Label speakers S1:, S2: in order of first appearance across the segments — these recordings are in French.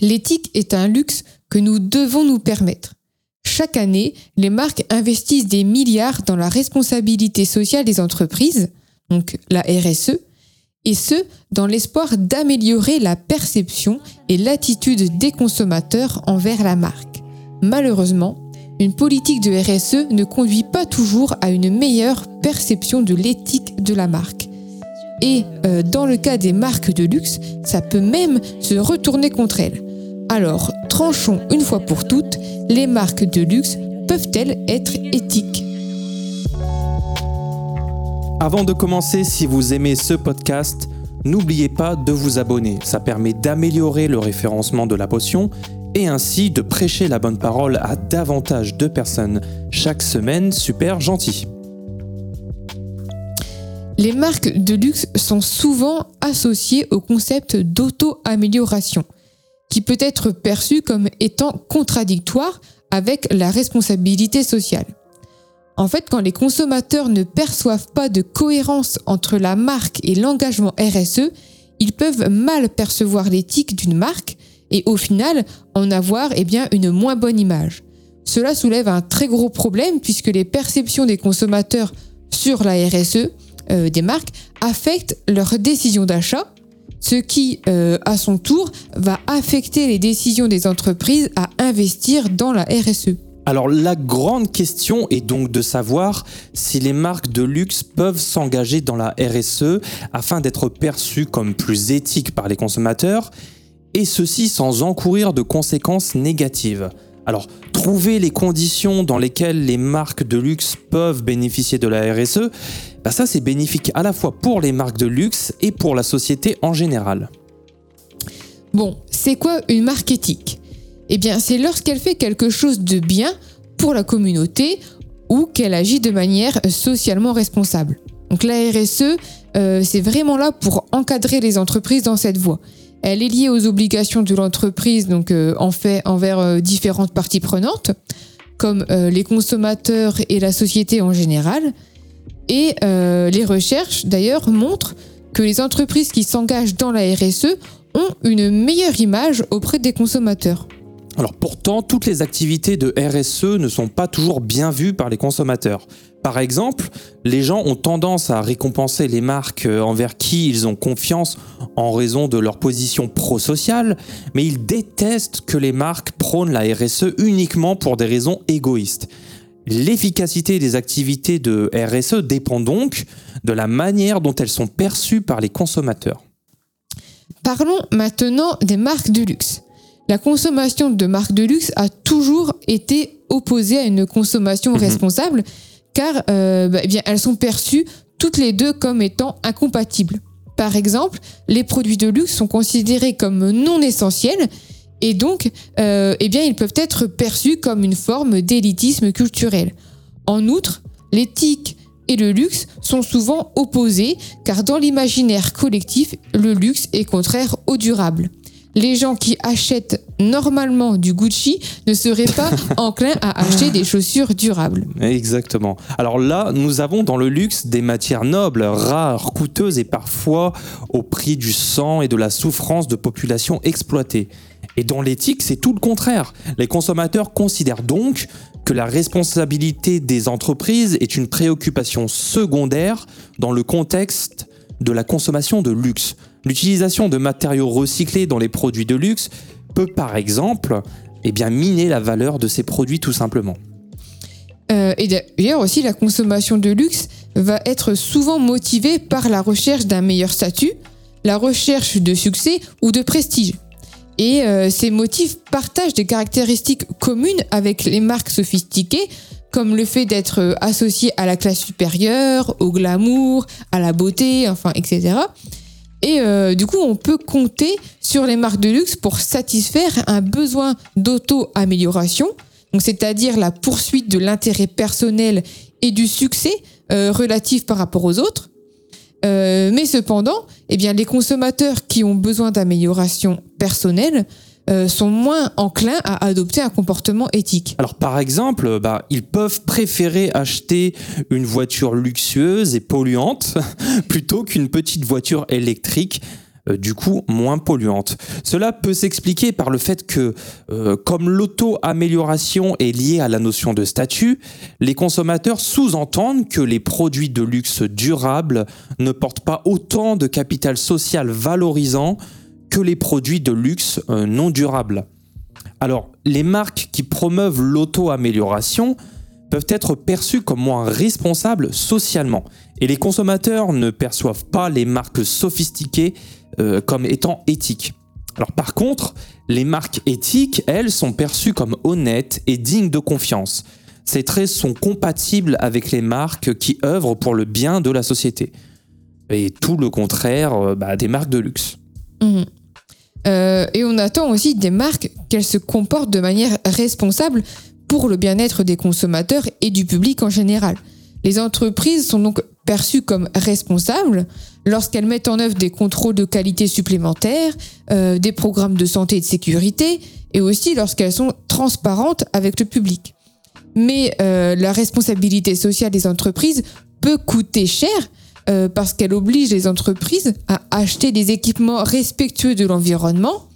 S1: L'éthique est un luxe que nous devons nous permettre. Chaque année, les marques investissent des milliards dans la responsabilité sociale des entreprises, donc la RSE, et ce, dans l'espoir d'améliorer la perception et l'attitude des consommateurs envers la marque. Malheureusement, une politique de RSE ne conduit pas toujours à une meilleure perception de l'éthique de la marque. Et euh, dans le cas des marques de luxe, ça peut même se retourner contre elles. Alors, tranchons une fois pour toutes, les marques de luxe peuvent-elles être éthiques?
S2: Avant de commencer, si vous aimez ce podcast, n'oubliez pas de vous abonner. Ça permet d'améliorer le référencement de la potion et ainsi de prêcher la bonne parole à davantage de personnes chaque semaine. Super gentil.
S1: Les marques de luxe sont souvent associées au concept d'auto-amélioration, qui peut être perçu comme étant contradictoire avec la responsabilité sociale. En fait, quand les consommateurs ne perçoivent pas de cohérence entre la marque et l'engagement RSE, ils peuvent mal percevoir l'éthique d'une marque et au final en avoir eh bien, une moins bonne image. Cela soulève un très gros problème puisque les perceptions des consommateurs sur la RSE euh, des marques affectent leurs décisions d'achat, ce qui, euh, à son tour, va affecter les décisions des entreprises à investir dans la RSE.
S2: Alors la grande question est donc de savoir si les marques de luxe peuvent s'engager dans la RSE afin d'être perçues comme plus éthiques par les consommateurs, et ceci sans encourir de conséquences négatives. Alors, trouver les conditions dans lesquelles les marques de luxe peuvent bénéficier de la RSE, bah ça c'est bénéfique à la fois pour les marques de luxe et pour la société en général.
S1: Bon, c'est quoi une marque éthique? Eh bien, c'est lorsqu'elle fait quelque chose de bien pour la communauté ou qu'elle agit de manière socialement responsable. Donc la RSE, euh, c'est vraiment là pour encadrer les entreprises dans cette voie. Elle est liée aux obligations de l'entreprise, donc euh, en fait envers euh, différentes parties prenantes, comme les consommateurs et la société en général. Et les recherches, d'ailleurs, montrent que les entreprises qui s'engagent dans la RSE ont une meilleure image auprès des consommateurs.
S2: Alors pourtant, toutes les activités de RSE ne sont pas toujours bien vues par les consommateurs. Par exemple, les gens ont tendance à récompenser les marques euh, envers qui ils ont confiance en raison de leur position pro-sociale, mais ils détestent que les marques prônent la RSE uniquement pour des raisons égoïstes. L'efficacité des activités de RSE dépend donc de la manière dont elles sont perçues par les consommateurs.
S1: Parlons maintenant des marques de luxe. La consommation de marques de luxe a toujours été opposée à une consommation mhm. responsable, car euh, bah, eh bien, elles sont perçues toutes les deux comme étant incompatibles. Par exemple, les produits de luxe sont considérés comme non essentiels et donc euh, eh bien, ils peuvent être perçus comme une forme d'élitisme culturel. En outre, l'éthique et le luxe sont souvent opposés car dans l'imaginaire collectif, le luxe est contraire au durable les gens qui achètent normalement du Gucci ne seraient pas enclins à acheter des chaussures durables.
S2: Exactement. Alors là, nous avons dans le luxe des matières nobles, rares, coûteuses et parfois au prix du sang et de la souffrance de populations exploitées. Et dans l'éthique, c'est tout le contraire. Les consommateurs considèrent donc que la responsabilité des entreprises est une préoccupation secondaire dans le contexte de la consommation de luxe. L'utilisation de matériaux recyclés dans les produits de luxe peut par exemple eh miner la valeur de ces produits tout simplement.
S1: Euh, et d'ailleurs aussi, la consommation de luxe va être souvent motivée par la recherche d'un meilleur statut, la recherche de succès ou de prestige. Et euh, ces motifs partagent des caractéristiques communes avec les marques sophistiquées, comme le fait d'être associé à la classe supérieure, au glamour, à la beauté, enfin, etc. Et euh, du coup, on peut compter sur les marques de luxe pour satisfaire un besoin d'auto-amélioration, c'est-à-dire la poursuite de l'intérêt personnel et du succès euh, relatif par rapport aux autres. Euh, mais cependant, eh les consommateurs qui ont besoin d'amélioration personnelle euh, sont moins enclins à adopter un comportement éthique.
S2: Alors par exemple, bah, ils peuvent préférer acheter une voiture luxueuse et polluante plutôt qu'une petite voiture électrique du coup moins polluantes. Cela peut s'expliquer par le fait que, euh, comme l'auto-amélioration est liée à la notion de statut, les consommateurs sous-entendent que les produits de luxe durables ne portent pas autant de capital social valorisant que les produits de luxe euh, non durables. Alors, les marques qui promeuvent l'auto-amélioration peuvent être perçues comme moins responsables socialement. Et les consommateurs ne perçoivent pas les marques sophistiquées euh, comme étant éthiques. Alors par contre, les marques éthiques, elles, sont perçues comme honnêtes et dignes de confiance. Ces traits sont compatibles avec les marques qui œuvrent pour le bien de la société. Et tout le contraire euh, bah, des marques de luxe.
S1: Mmh. Euh, et on attend aussi des marques qu'elles se comportent de manière responsable pour le bien-être des consommateurs et du public en général. Les entreprises sont donc perçues comme responsables lorsqu'elles mettent en œuvre des contrôles de qualité supplémentaires, euh, des programmes de santé et de sécurité, et aussi lorsqu'elles sont transparentes avec le public. Mais euh, la responsabilité sociale des entreprises peut coûter cher euh, parce qu'elle oblige les entreprises à acheter des équipements respectueux de l'environnement,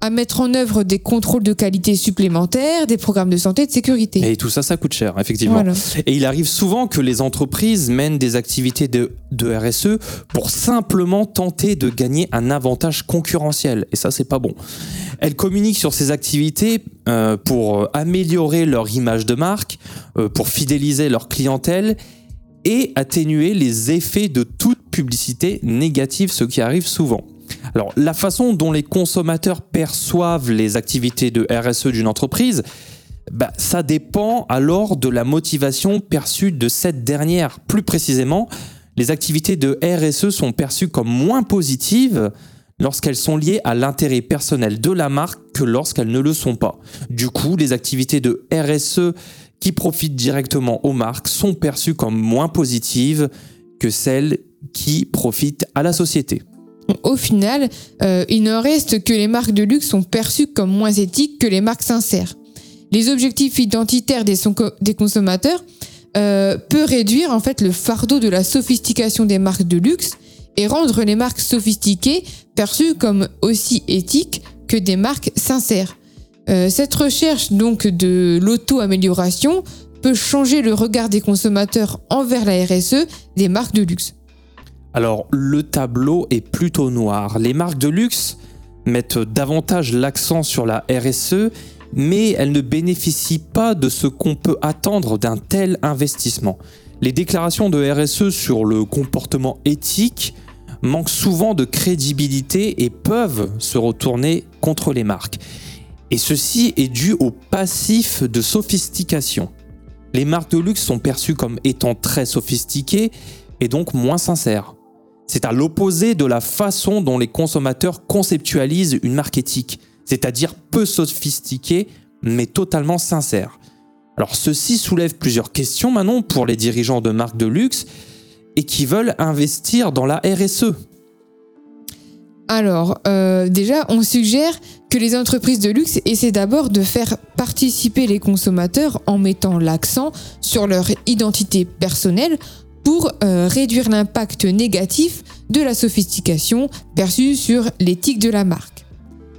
S1: à mettre en œuvre des contrôles de qualité supplémentaires, des programmes de santé et de sécurité.
S2: Et tout ça, ça coûte cher, effectivement.
S1: Voilà.
S2: Et il arrive souvent que les entreprises mènent des activités de, de RSE pour simplement tenter de gagner un avantage concurrentiel. Et ça, c'est pas bon. Elles communiquent sur ces activités euh, pour améliorer leur image de marque, euh, pour fidéliser leur clientèle et atténuer les effets de toute publicité négative, ce qui arrive souvent. Alors, la façon dont les consommateurs perçoivent les activités de RSE d'une entreprise, bah, ça dépend alors de la motivation perçue de cette dernière. Plus précisément, les activités de RSE sont perçues comme moins positives lorsqu'elles sont liées à l'intérêt personnel de la marque que lorsqu'elles ne le sont pas. Du coup, les activités de RSE qui profitent directement aux marques sont perçues comme moins positives que celles qui profitent à la société.
S1: Au final, euh, il ne reste que les marques de luxe sont perçues comme moins éthiques que les marques sincères. Les objectifs identitaires des, consommateurs euh, peut réduire en fait le fardeau de la sophistication des marques de luxe et rendre les marques sophistiquées perçues comme aussi éthiques que des marques sincères. Euh, cette recherche donc de l'auto-amélioration peut changer le regard des consommateurs envers la RSE des marques de luxe.
S2: Alors, le tableau est plutôt noir. Les marques de luxe mettent davantage l'accent sur la RSE, mais elles ne bénéficient pas de ce qu'on peut attendre d'un tel investissement. Les déclarations de RSE sur le comportement éthique manquent souvent de crédibilité et peuvent se retourner contre les marques. Et ceci est dû au passif de sophistication. Les marques de luxe sont perçues comme étant très sophistiquées et donc moins sincères. C'est à l'opposé de la façon dont les consommateurs conceptualisent une marque éthique, c'est-à-dire peu sophistiquée mais totalement sincère. Alors ceci soulève plusieurs questions maintenant pour les dirigeants de marques de luxe et qui veulent investir dans la RSE.
S1: Alors, euh, déjà, on suggère que les entreprises de luxe essaient d'abord de faire participer les consommateurs en mettant l'accent sur leur identité personnelle pour euh, réduire l'impact négatif de la sophistication perçue sur l'éthique de la marque.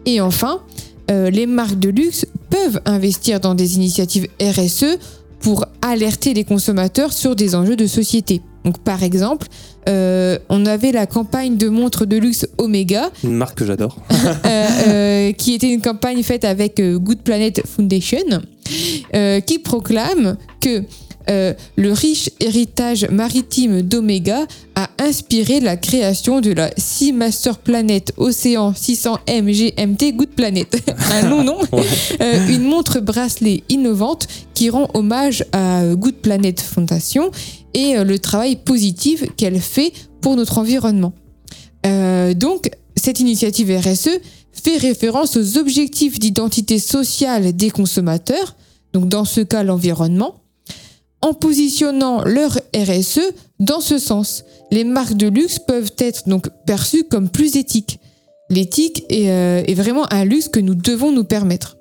S1: Et enfin, euh, les marques de luxe peuvent investir dans des initiatives RSE pour alerter les consommateurs sur des enjeux de société. Donc, par exemple, euh, on avait la campagne de montres de luxe Omega,
S2: Une marque que j'adore.
S1: euh, euh, qui était une campagne faite avec Good Planet Foundation, qui proclame que euh, le riche héritage maritime d'Omega a inspiré la création de la Sea Master Planet Océan 600M GMT Good Planet. Un long nom.
S2: Ouais.
S1: Euh, une montre bracelet innovante qui rend hommage à Good Planet Foundation et euh, le travail positif qu'elle fait pour notre environnement. Donc, cette initiative RSE fait référence aux objectifs d'identité sociale des consommateurs, donc dans ce cas l'environnement, en positionnant leur RSE dans ce sens. Les marques de luxe peuvent être donc perçues comme plus éthiques. L'éthique est, euh, est vraiment un luxe que nous devons nous permettre.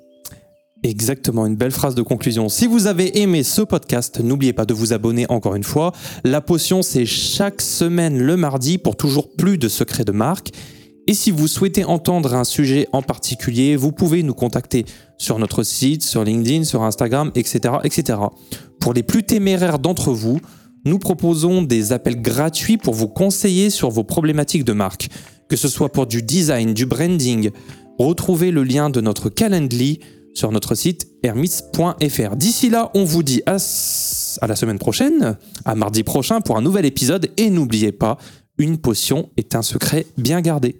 S2: Exactement, une belle phrase de conclusion. Si vous avez aimé ce podcast, n'oubliez pas de vous abonner encore une fois. La potion, c'est chaque semaine le mardi pour toujours plus de secrets de marque. Et si vous souhaitez entendre un sujet en particulier, vous pouvez nous contacter sur notre site, sur LinkedIn, sur Instagram, etc. etc. Pour les plus téméraires d'entre vous, nous proposons des appels gratuits pour vous conseiller sur vos problématiques de marque, que ce soit pour du design, du branding. Retrouvez le lien de notre Calendly sur notre site hermis.fr. D'ici là, on vous dit à, à la semaine prochaine, à mardi prochain pour un nouvel épisode et n'oubliez pas, une potion est un secret bien gardé.